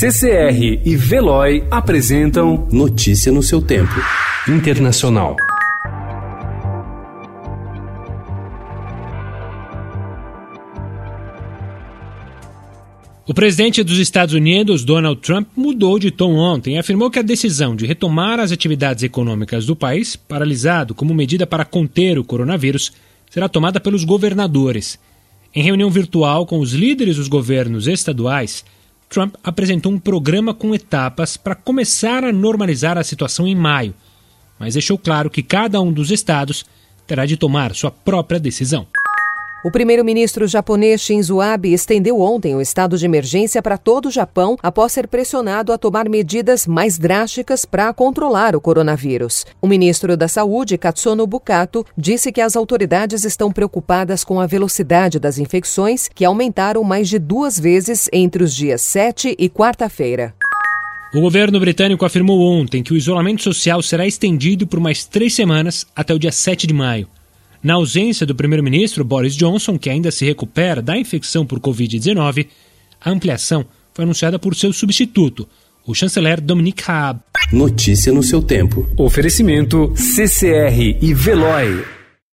CCR e Veloy apresentam Notícia no seu tempo. Internacional. O presidente dos Estados Unidos, Donald Trump, mudou de tom ontem e afirmou que a decisão de retomar as atividades econômicas do país, paralisado como medida para conter o coronavírus, será tomada pelos governadores. Em reunião virtual com os líderes dos governos estaduais, Trump apresentou um programa com etapas para começar a normalizar a situação em maio, mas deixou claro que cada um dos estados terá de tomar sua própria decisão. O primeiro-ministro japonês Shinzo Abe estendeu ontem o estado de emergência para todo o Japão após ser pressionado a tomar medidas mais drásticas para controlar o coronavírus. O ministro da Saúde, Katsuno Bukato, disse que as autoridades estão preocupadas com a velocidade das infecções, que aumentaram mais de duas vezes entre os dias 7 e quarta-feira. O governo britânico afirmou ontem que o isolamento social será estendido por mais três semanas até o dia 7 de maio. Na ausência do primeiro-ministro Boris Johnson, que ainda se recupera da infecção por Covid-19, a ampliação foi anunciada por seu substituto, o chanceler Dominic Raab. Notícia no seu tempo. Oferecimento CCR e Veloy.